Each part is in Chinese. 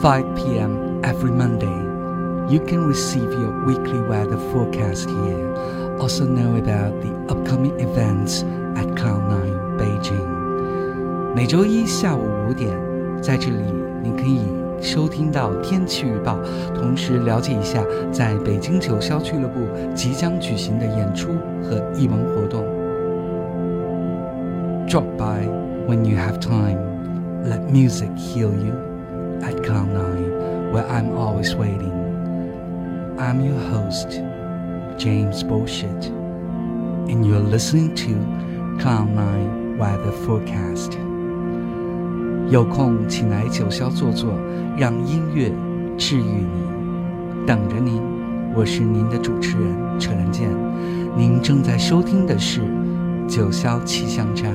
5 p.m. every Monday. You can receive your weekly weather forecast here. Also know about the upcoming events at Cloud9 Beijing. 每周一下午五点，在这里你可以收听到天气预报，同时了解一下在北京九霄俱乐部即将举行的演出和艺文活动。Drop by when you have time. Let music heal you At Cloud Nine, where I'm always waiting. I'm your host, James Bullshit, and you're listening to Cloud Nine Weather Forecast. 有空请来九霄坐坐，让音乐治愈你。等着您，我是您的主持人车仁健。您正在收听的是九霄气象站。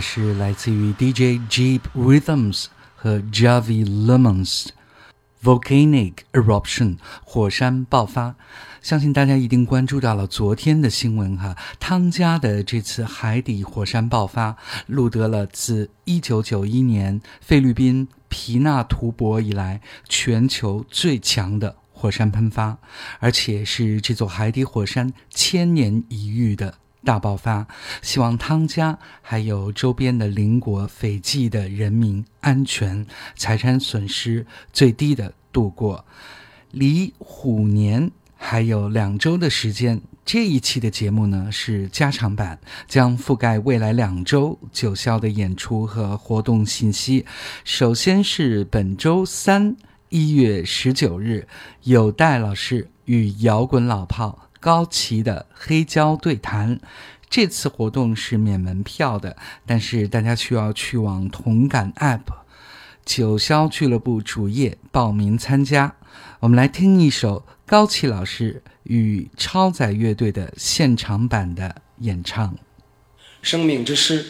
是来自于 DJ Jeep Rhythms 和 Javi Lemons Volcanic Eruption 火山爆发。相信大家一定关注到了昨天的新闻哈，汤加的这次海底火山爆发录得了自1991年菲律宾皮纳图博以来全球最强的火山喷发，而且是这座海底火山千年一遇的。大爆发，希望汤加还有周边的邻国斐济的人民安全、财产损失最低的度过。离虎年还有两周的时间，这一期的节目呢是加长版，将覆盖未来两周九霄的演出和活动信息。首先是本周三，一月十九日，有戴老师与摇滚老炮。高旗的黑胶对谈，这次活动是免门票的，但是大家需要去往同感 App 九霄俱乐部主页报名参加。我们来听一首高旗老师与超载乐队的现场版的演唱，《生命之诗》。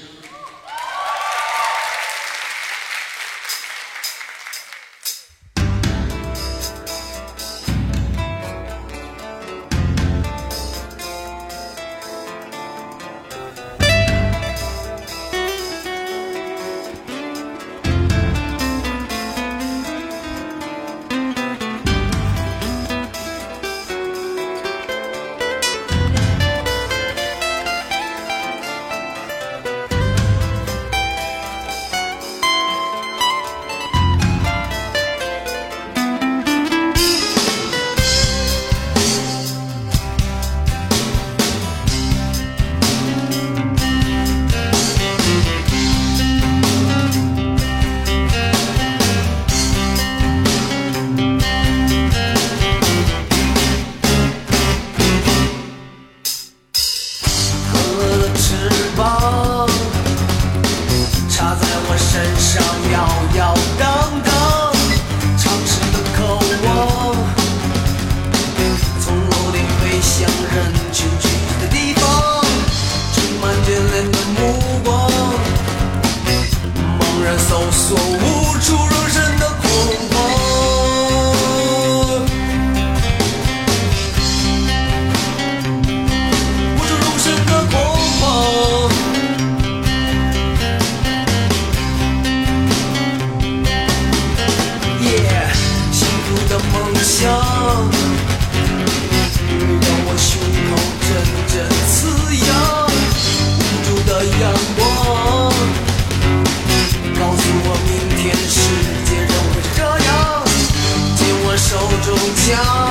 canción.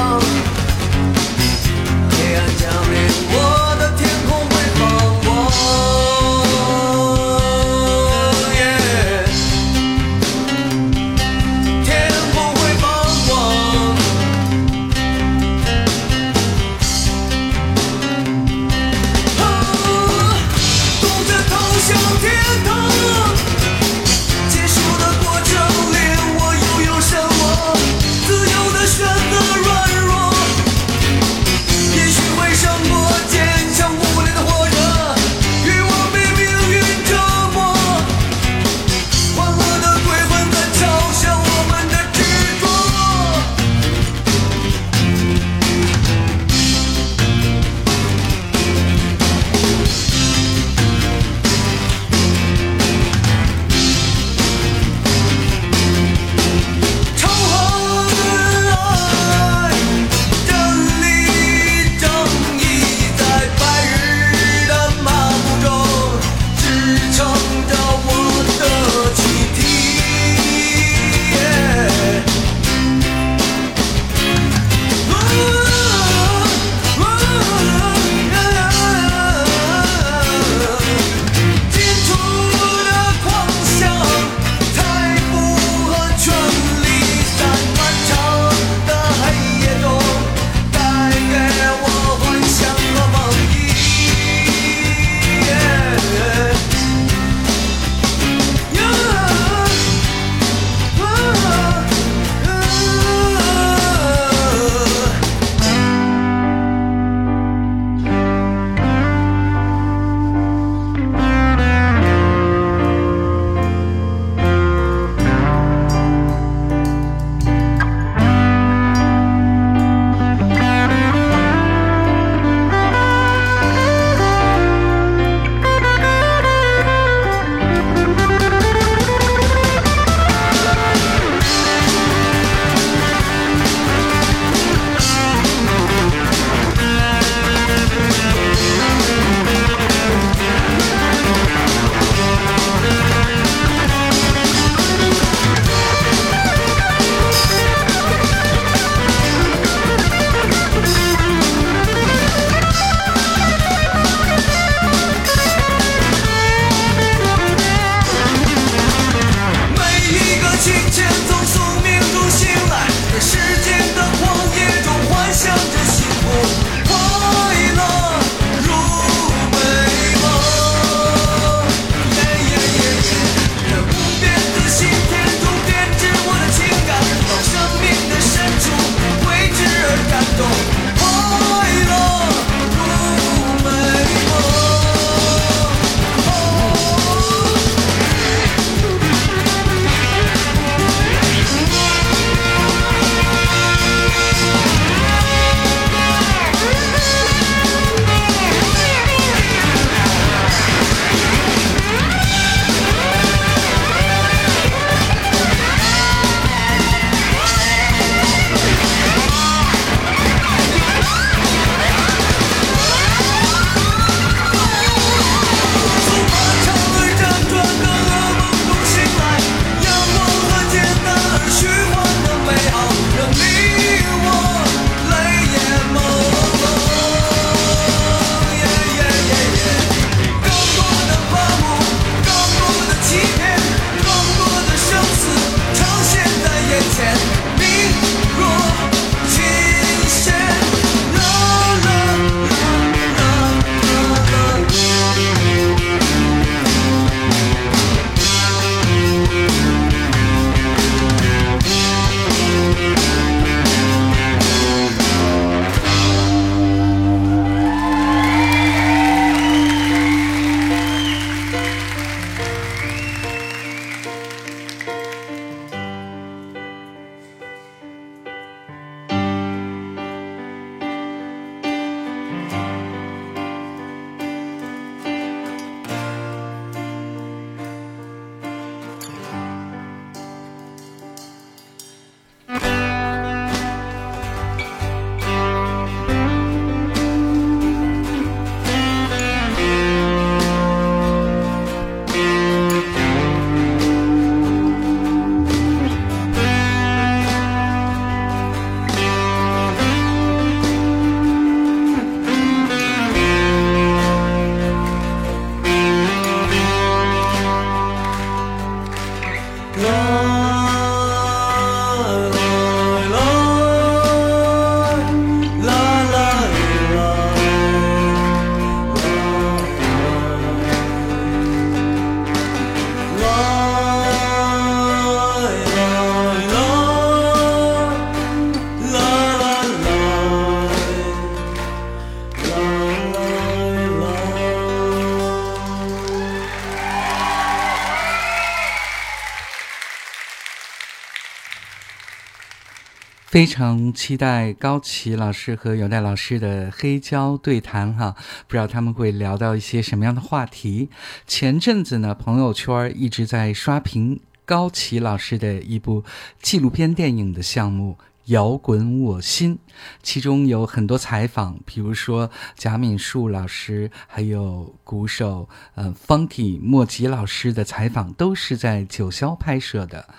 非常期待高奇老师和有代老师的黑胶对谈哈，不知道他们会聊到一些什么样的话题。前阵子呢，朋友圈一直在刷屏高奇老师的一部纪录片电影的项目《摇滚我心》，其中有很多采访，比如说贾敏树老师，还有鼓手呃 Funky 莫吉老师的采访，都是在九霄拍摄的。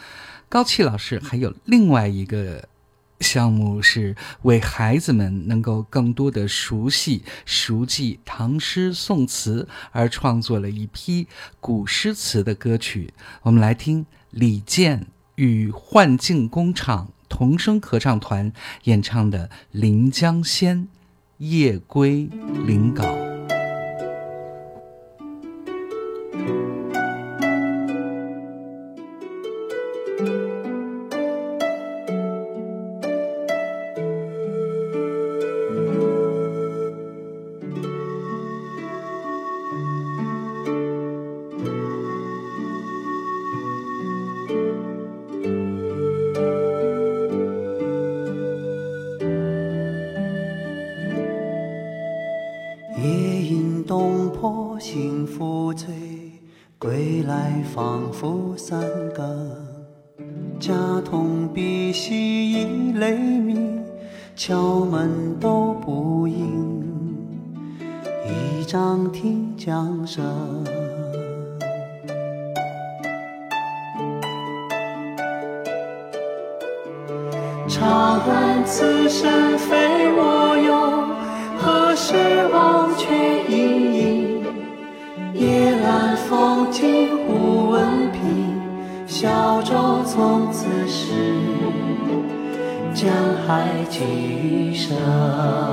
高奇老师还有另外一个。项目是为孩子们能够更多的熟悉、熟记唐诗宋词而创作了一批古诗词的歌曲。我们来听李健与幻境工厂童声合唱团演唱的《临江仙·夜归临皋》。长来聚生。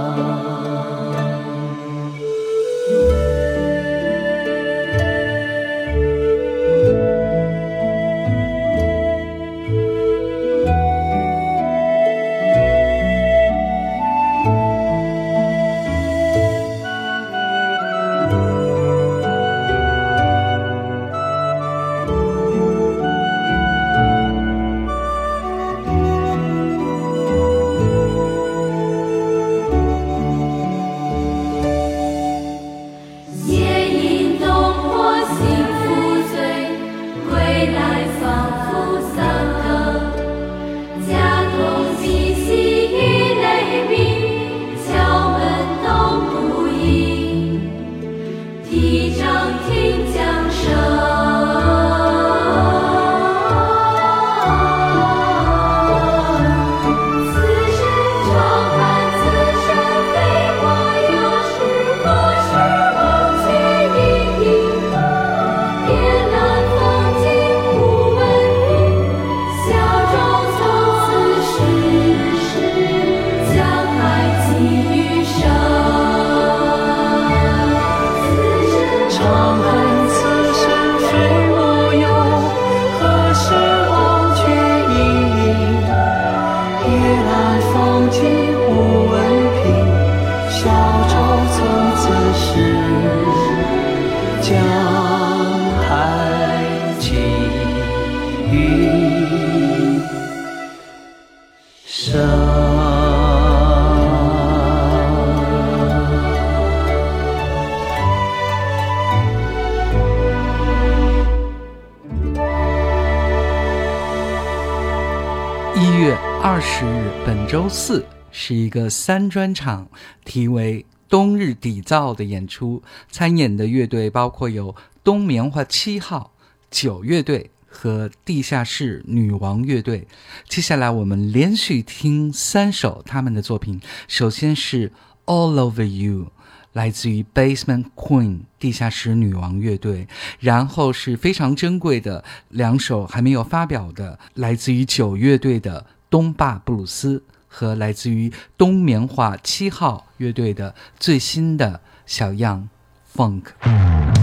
个三专场，题为“冬日底造”的演出。参演的乐队包括有冬棉花七号、九乐队和地下室女王乐队。接下来我们连续听三首他们的作品，首先是《All Over You》。来自于 Basement Queen 地下室女王乐队，然后是非常珍贵的两首还没有发表的，来自于九乐队的东坝布鲁斯。和来自于冬棉花七号乐队的最新的小样，funk。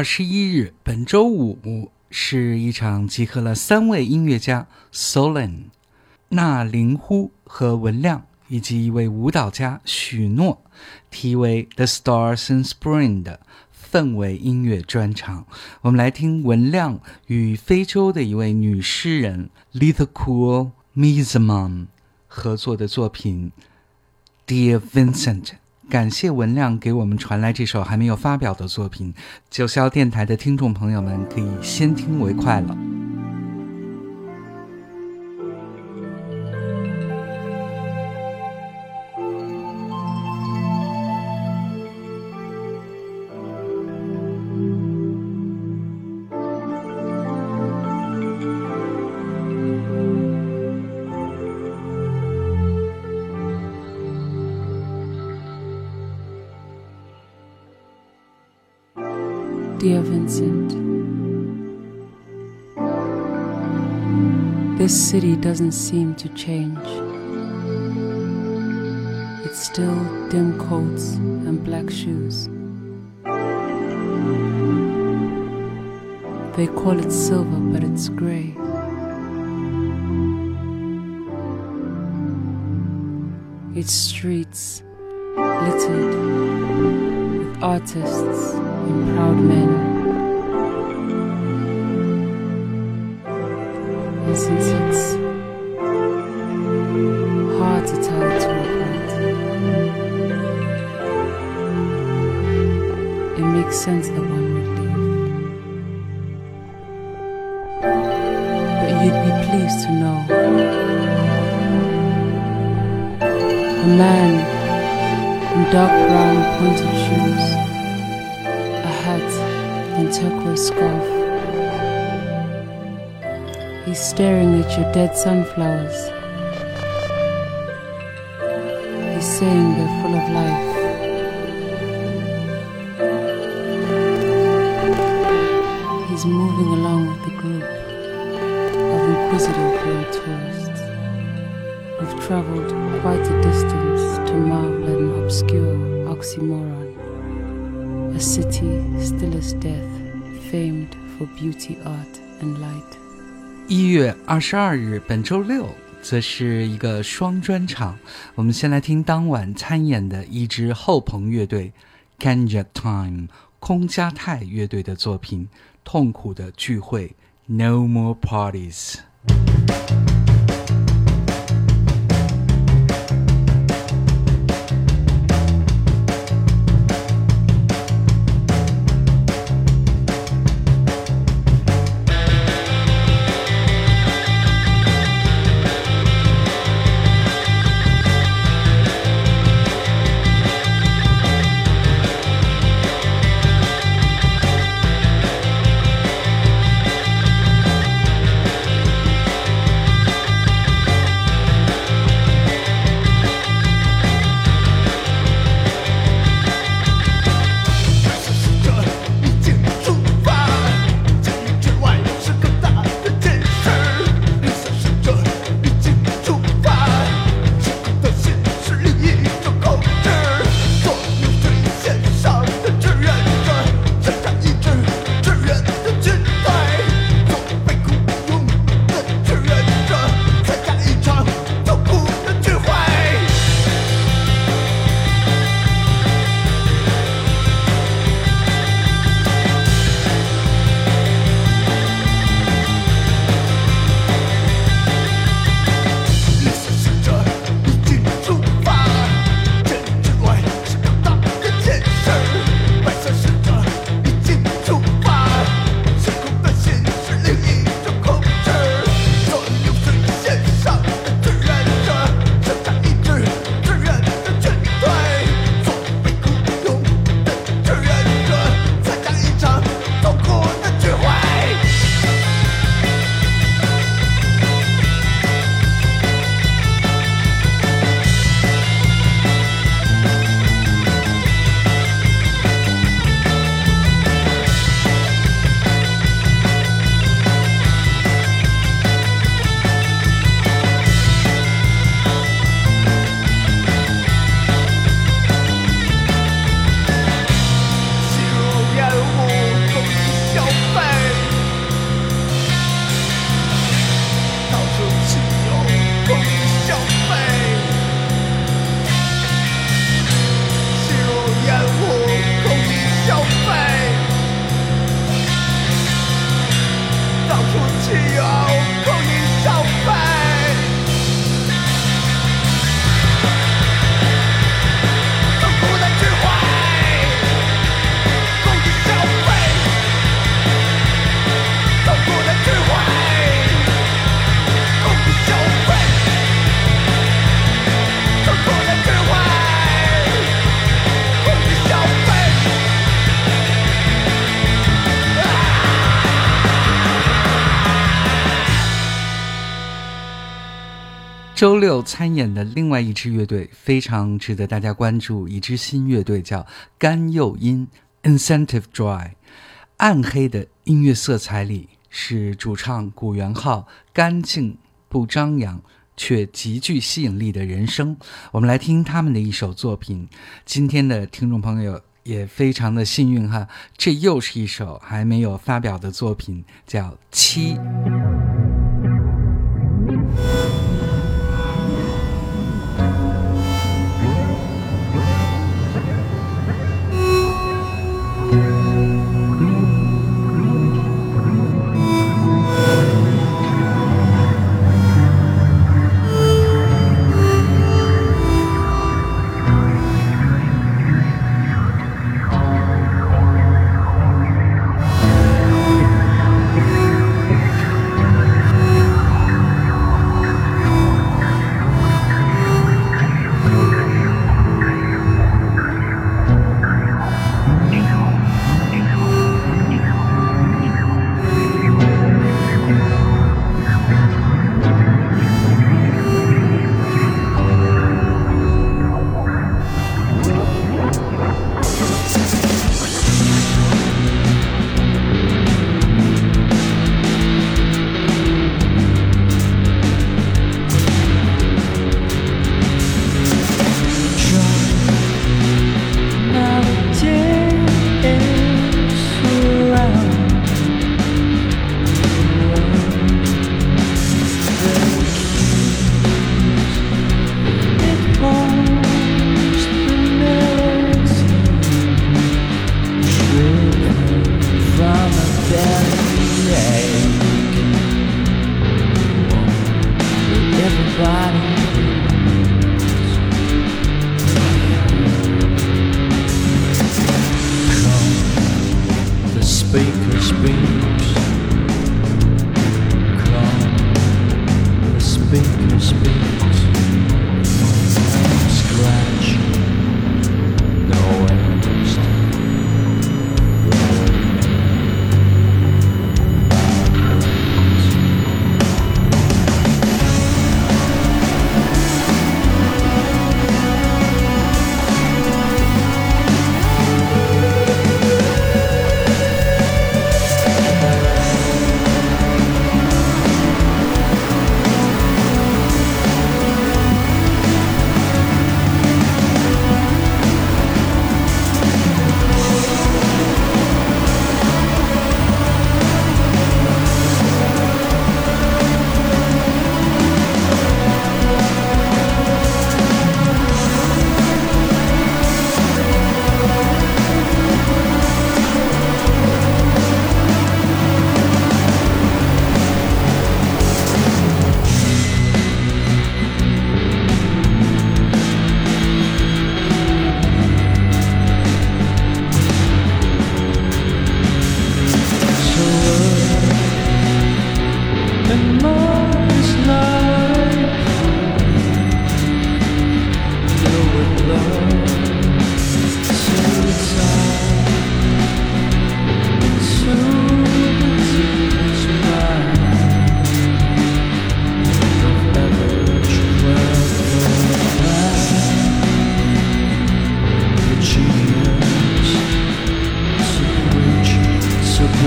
二十一日，本周五是一场集合了三位音乐家 Solen、那林呼和文亮，以及一位舞蹈家许诺，题为《The Stars in Spring》的氛围音乐专场。我们来听文亮与非洲的一位女诗人 Lithocool Mizamon 合作的作品《Dear Vincent》。感谢文亮给我们传来这首还没有发表的作品，九霄电台的听众朋友们可以先听为快了。Dear Vincent, this city doesn't seem to change. It's still dim coats and black shoes. They call it silver, but it's gray. Its streets artists and proud men. And sunflowers. He's saying they're full of life. He's moving along with the group of inquisitive young tourists who've traveled quite a distance to marvel at an obscure oxymoron a city still as death, famed for beauty, art, and light. 一月二十二日，本周六，则是一个双专场。我们先来听当晚参演的一支后朋乐队 Kanja Time 空加泰乐队的作品《痛苦的聚会》（No More Parties）。周六参演的另外一支乐队非常值得大家关注，一支新乐队叫甘诱音 （Incentive Dry）。暗黑的音乐色彩里，是主唱古元浩干净不张扬却极具吸引力的人生。我们来听他们的一首作品。今天的听众朋友也非常的幸运哈，这又是一首还没有发表的作品，叫《七》。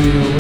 you.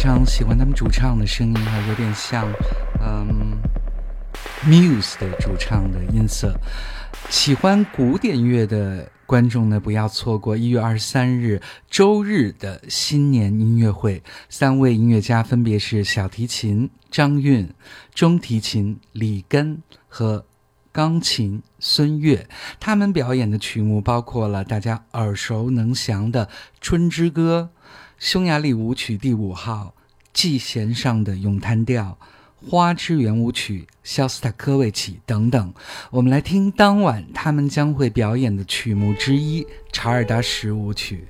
非常喜欢他们主唱的声音哈，有点像嗯 Muse 的主唱的音色。喜欢古典乐的观众呢，不要错过一月二十三日周日的新年音乐会。三位音乐家分别是小提琴张韵、中提琴李根和钢琴孙悦。他们表演的曲目包括了大家耳熟能详的《春之歌》。匈牙利舞曲第五号季弦上的咏叹调，《花之圆舞曲》，肖斯塔科维奇等等。我们来听当晚他们将会表演的曲目之一《查尔达什舞曲》。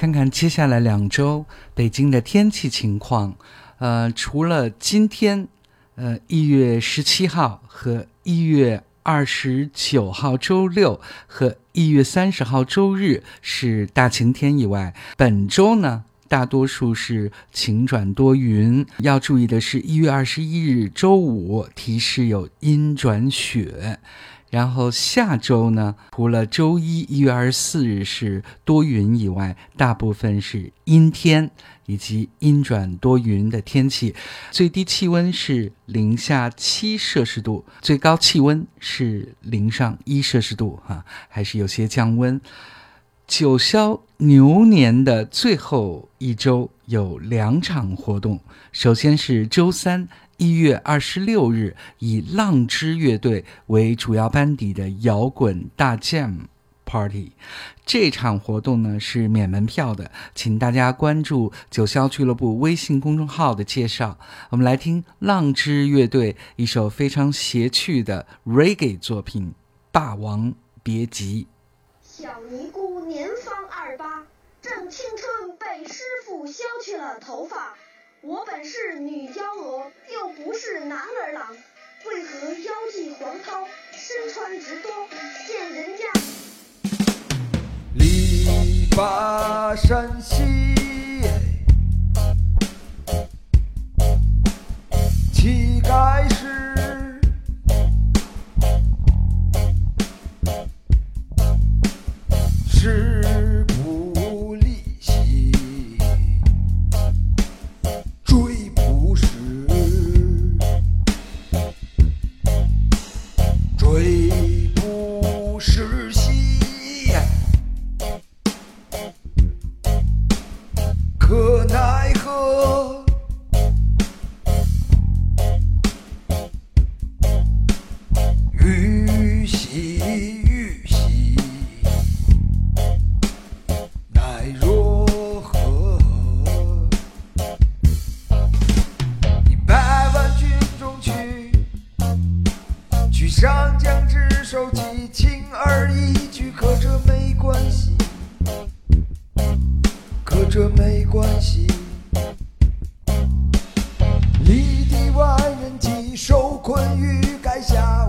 看看接下来两周北京的天气情况。呃，除了今天，呃，一月十七号和一月二十九号周六和一月三十号周日是大晴天以外，本周呢大多数是晴转多云。要注意的是，一月二十一日周五提示有阴转雪。然后下周呢，除了周一一月二十四日是多云以外，大部分是阴天以及阴转多云的天气。最低气温是零下七摄氏度，最高气温是零上一摄氏度，哈，还是有些降温。九霄牛年的最后一周有两场活动，首先是周三。一月二十六日，以浪之乐队为主要班底的摇滚大 Jam Party，这场活动呢是免门票的，请大家关注九霄俱乐部微信公众号的介绍。我们来听浪之乐队一首非常邪趣的 Reggae 作品《霸王别姬》。小尼姑年方二八，正青春，被师傅削去了头发。我本是女娇娥，又不是男儿郎，为何腰系黄绦，身穿直裰？见人家，力拔山兮，气盖世。受困于垓下，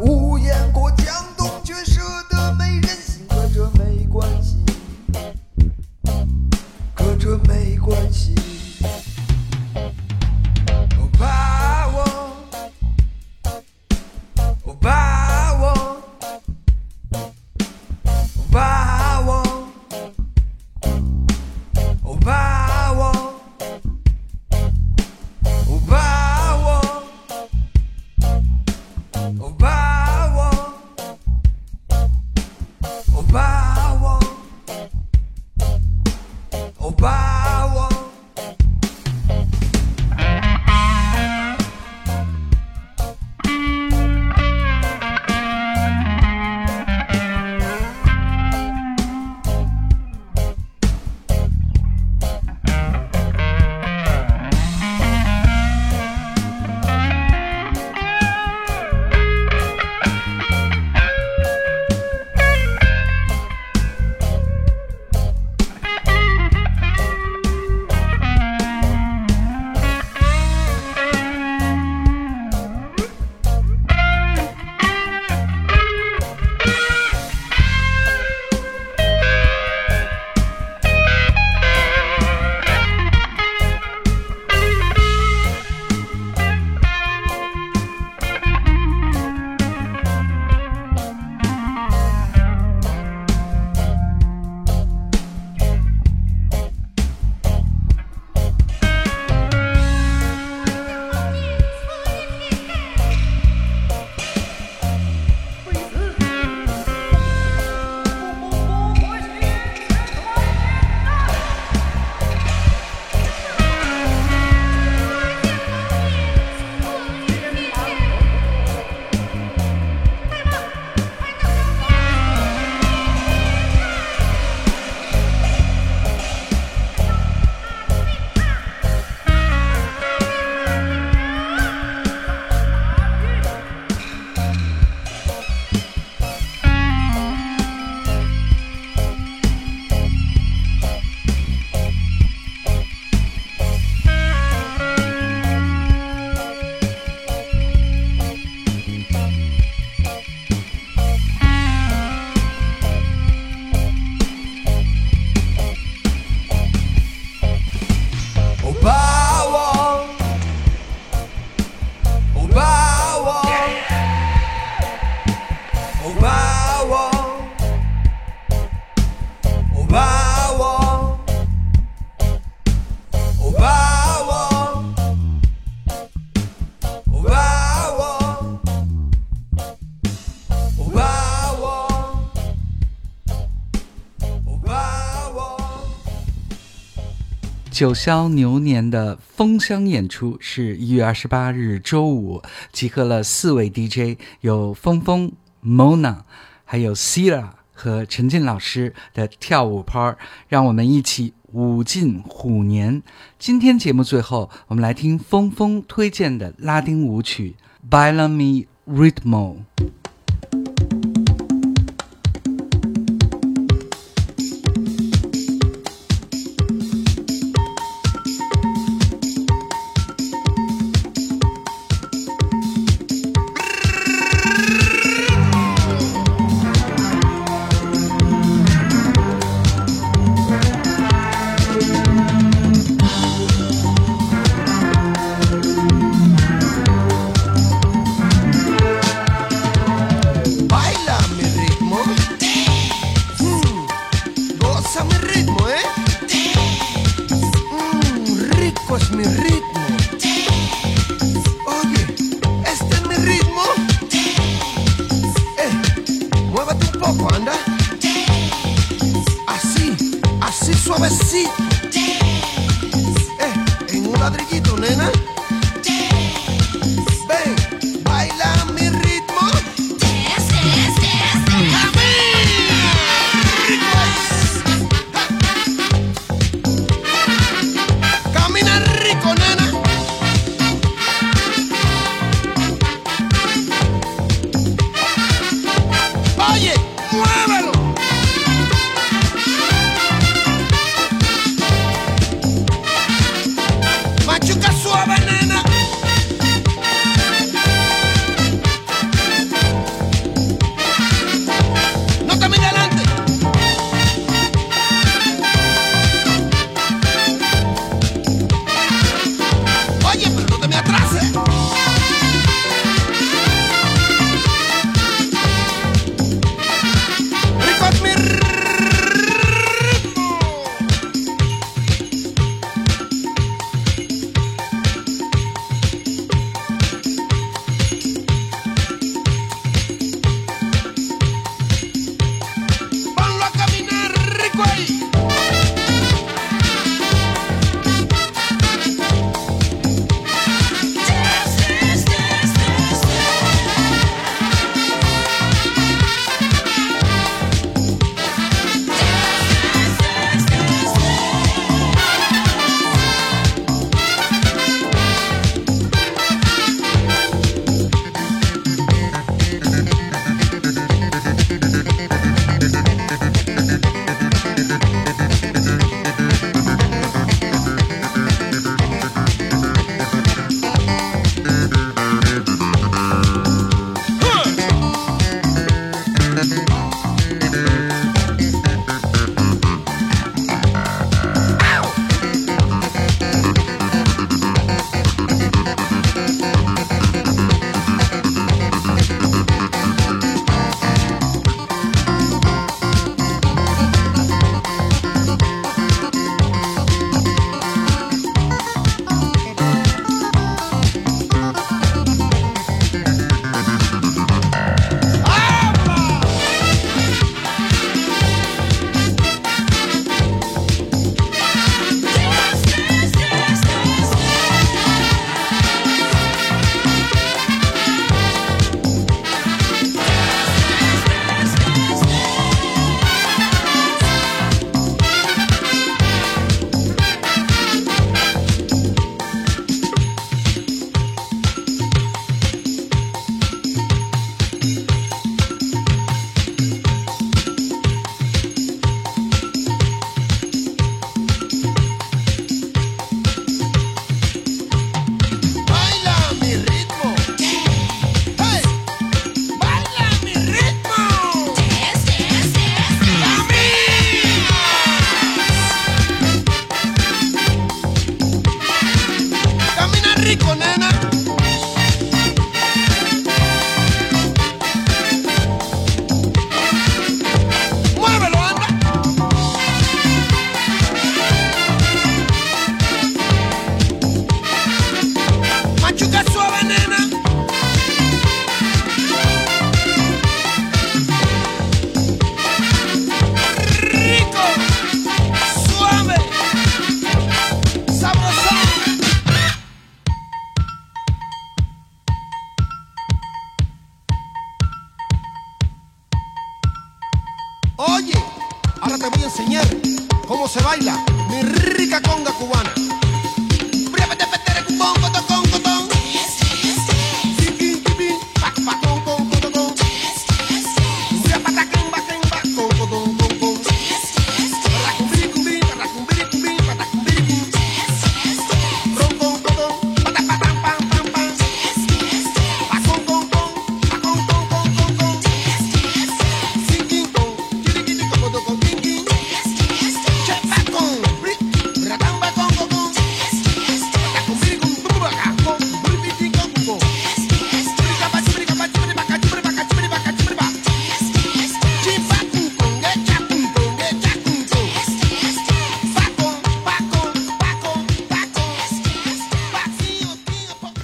九霄牛年的封箱演出是一月二十八日周五，集合了四位 DJ，有峰峰、Mona，还有 Sila 和陈静老师的跳舞趴儿，让我们一起舞进虎年。今天节目最后，我们来听峰峰推荐的拉丁舞曲《Bailame Ritmo》。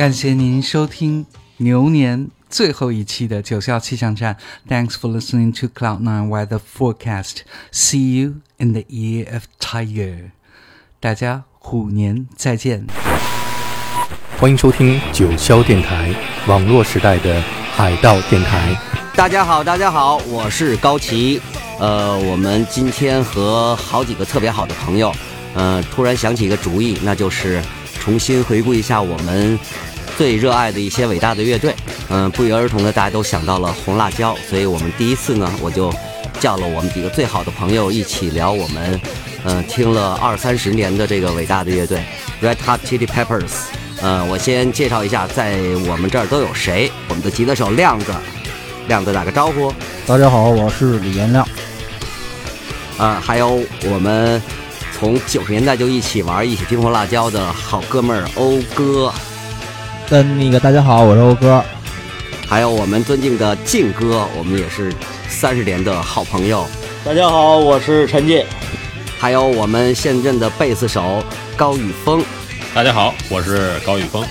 感谢您收听牛年最后一期的九霄气象站。Thanks for listening to Cloud Nine Weather Forecast. See you in the year of Tiger. 大家虎年再见。欢迎收听九霄电台，网络时代的海盗电台。大家好，大家好，我是高奇。呃，我们今天和好几个特别好的朋友，呃，突然想起一个主意，那就是重新回顾一下我们最热爱的一些伟大的乐队。嗯、不约而同的，大家都想到了红辣椒，所以我们第一次呢，我就叫了我们几个最好的朋友一起聊我们，嗯、听了二三十年的这个伟大的乐队 Red Hot Chili Peppers。呃，我先介绍一下，在我们这儿都有谁？我们的吉他手亮子，亮子打个招呼。大家好，我是李延亮。啊，还有我们从九十年代就一起玩、一起听红辣椒的好哥们儿欧哥，跟那个大家好，我是欧哥。还有我们尊敬的靖哥，我们也是三十年的好朋友。大家好，我是陈进。还有我们现任的贝斯手高宇峰。大家好，我是高宇峰。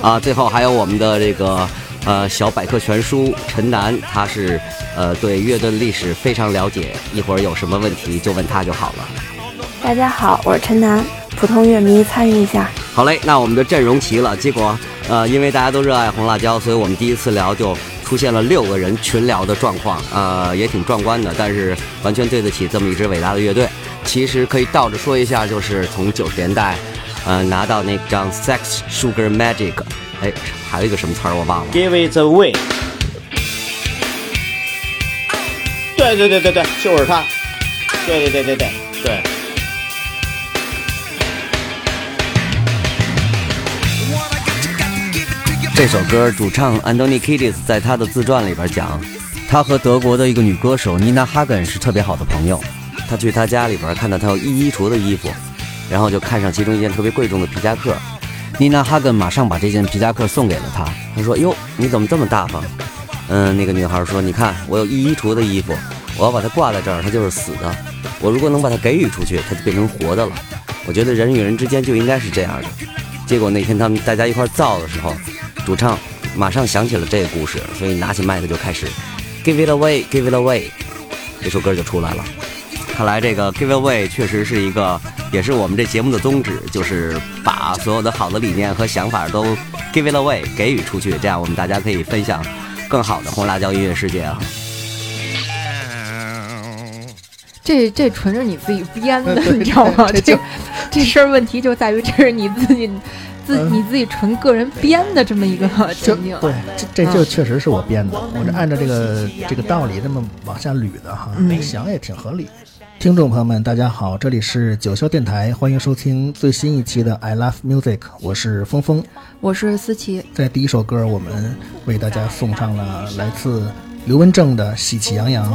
啊，最后还有我们的这个呃小百科全书陈楠，他是呃对乐队历史非常了解，一会儿有什么问题就问他就好了。大家好，我是陈楠，普通乐迷参与一下。好嘞，那我们的阵容齐了，结果呃因为大家都热爱红辣椒，所以我们第一次聊就出现了六个人群聊的状况，呃也挺壮观的，但是完全对得起这么一支伟大的乐队。其实可以倒着说一下，就是从九十年代。呃，拿到那张《Sex Sugar Magic》，哎，还有一个什么词儿我忘了。Give it away。对对对对对，就是他。对对对对对这首歌主唱 Anthony Kiedis 在他的自传里边讲，他和德国的一个女歌手妮娜哈根是特别好的朋友。他去他家里边看到他有一衣橱的衣服。然后就看上其中一件特别贵重的皮夹克，妮娜哈根马上把这件皮夹克送给了他。他说：“哟，你怎么这么大方？”嗯，那个女孩说：“你看，我有一衣橱的衣服，我要把它挂在这儿，它就是死的。我如果能把它给予出去，它就变成活的了。我觉得人与人之间就应该是这样的。”结果那天他们大家一块造的时候，主唱马上想起了这个故事，所以拿起麦克就开始 “Give it away, give it away”，这首歌就出来了。看来这个 “give it away” 确实是一个。也是我们这节目的宗旨，就是把所有的好的理念和想法都 give it away 给予出去，这样我们大家可以分享更好的红辣椒音乐世界啊！这这纯是你自己编的，你知道吗？这这事儿问题就在于这是你自己自你自己纯个人编的这么一个情景。对，这这就确实是我编的，我这按照这个这个道理这么往下捋的哈，想也挺合理。听众朋友们，大家好，这里是九霄电台，欢迎收听最新一期的 I Love Music，我是峰峰，我是思琪。在第一首歌，我们为大家送上了来自刘文正的《喜气洋洋》。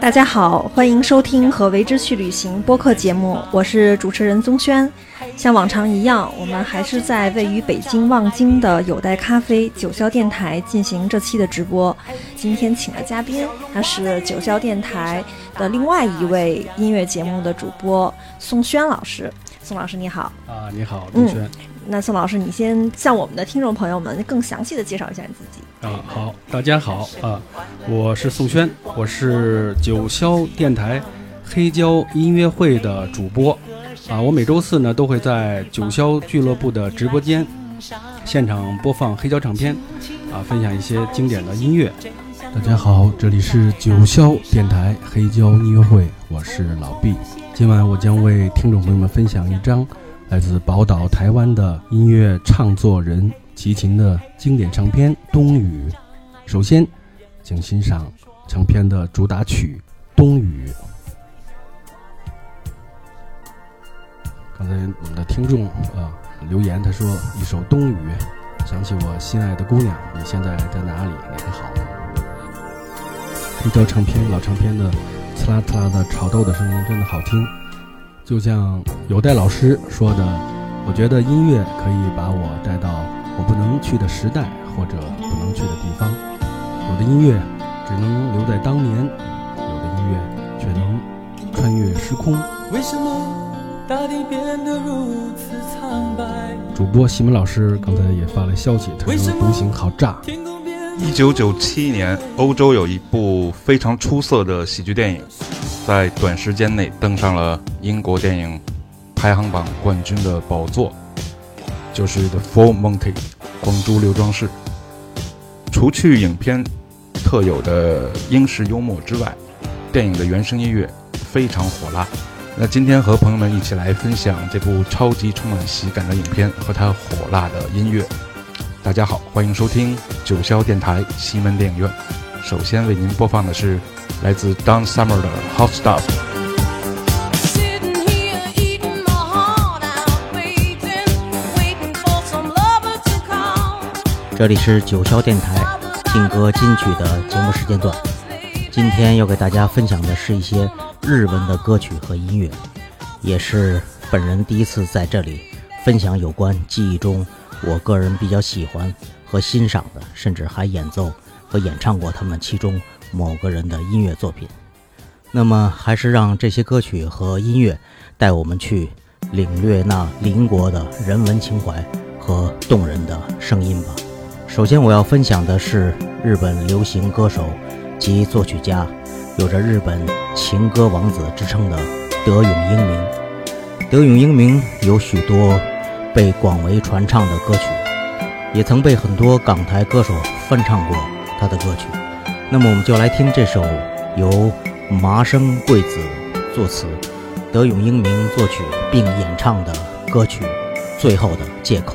大家好，欢迎收听和为之去旅行播客节目，我是主持人宗轩。像往常一样，我们还是在位于北京望京的有待咖啡九霄电台进行这期的直播。今天请的嘉宾，他是九霄电台的另外一位音乐节目的主播宋轩老师。宋老师你好啊，你好，宗轩。嗯，那宋老师，你先向我们的听众朋友们更详细的介绍一下你自己。啊，好，大家好啊，我是宋轩，我是九霄电台黑胶音乐会的主播啊。我每周四呢都会在九霄俱乐部的直播间现场播放黑胶唱片啊，分享一些经典的音乐。大家好，这里是九霄电台黑胶音乐会，我是老毕。今晚我将为听众朋友们分享一张来自宝岛台湾的音乐唱作人。齐秦的经典唱片《冬雨》，首先，请欣赏唱片的主打曲《冬雨》。刚才我们的听众啊留言，他说一首《冬雨》，想起我心爱的姑娘，你现在在哪里？你还好吗？黑胶唱片，老唱片的刺啦刺啦的炒豆的声音真的好听，就像有代老师说的，我觉得音乐可以把我带到。我不能去的时代，或者不能去的地方，有的音乐只能留在当年，有的音乐却能穿越时空。为什么大地变得如此苍白？主播西门老师刚才也发来消息，他说《独行》好炸。一九九七年，欧洲有一部非常出色的喜剧电影，在短时间内登上了英国电影排行榜冠军的宝座，就是 The Four Monty 光珠刘庄士。除去影片特有的英式幽默之外，电影的原声音乐非常火辣。那今天和朋友们一起来分享这部超级充满喜感的影片和它火辣的音乐。大家好，欢迎收听九霄电台西门电影院。首先为您播放的是来自 Don Summer 的 Hot Stuff。这里是九霄电台劲歌金曲的节目时间段。今天要给大家分享的是一些日文的歌曲和音乐，也是本人第一次在这里分享有关记忆中我个人比较喜欢和欣赏的，甚至还演奏和演唱过他们其中某个人的音乐作品。那么，还是让这些歌曲和音乐带我们去领略那邻国的人文情怀和动人的声音吧。首先，我要分享的是日本流行歌手及作曲家，有着日本情歌王子之称的德永英明。德永英明有许多被广为传唱的歌曲，也曾被很多港台歌手翻唱过他的歌曲。那么，我们就来听这首由麻生贵子作词、德永英明作曲并演唱的歌曲《最后的借口》。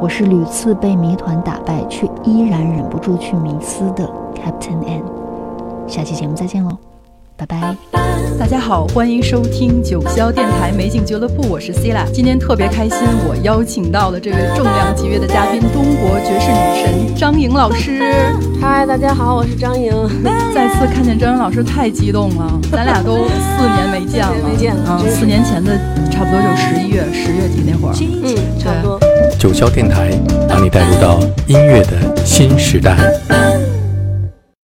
我是屡次被谜团打败，却依然忍不住去迷思的 Captain N。下期节目再见喽，拜拜。大家好，欢迎收听九霄电台美景俱乐部，我是 c i l a 今天特别开心，我邀请到了这位重量级别的嘉宾，中国爵士女神张莹老师。嗨，大家好，我是张莹。再次看见张莹老师，太激动了，咱俩都四年没见了，没见了。嗯，四年前的差不多就十一月、十月底那会儿，嗯，差不多。九霄电台把你带入到音乐的新时代。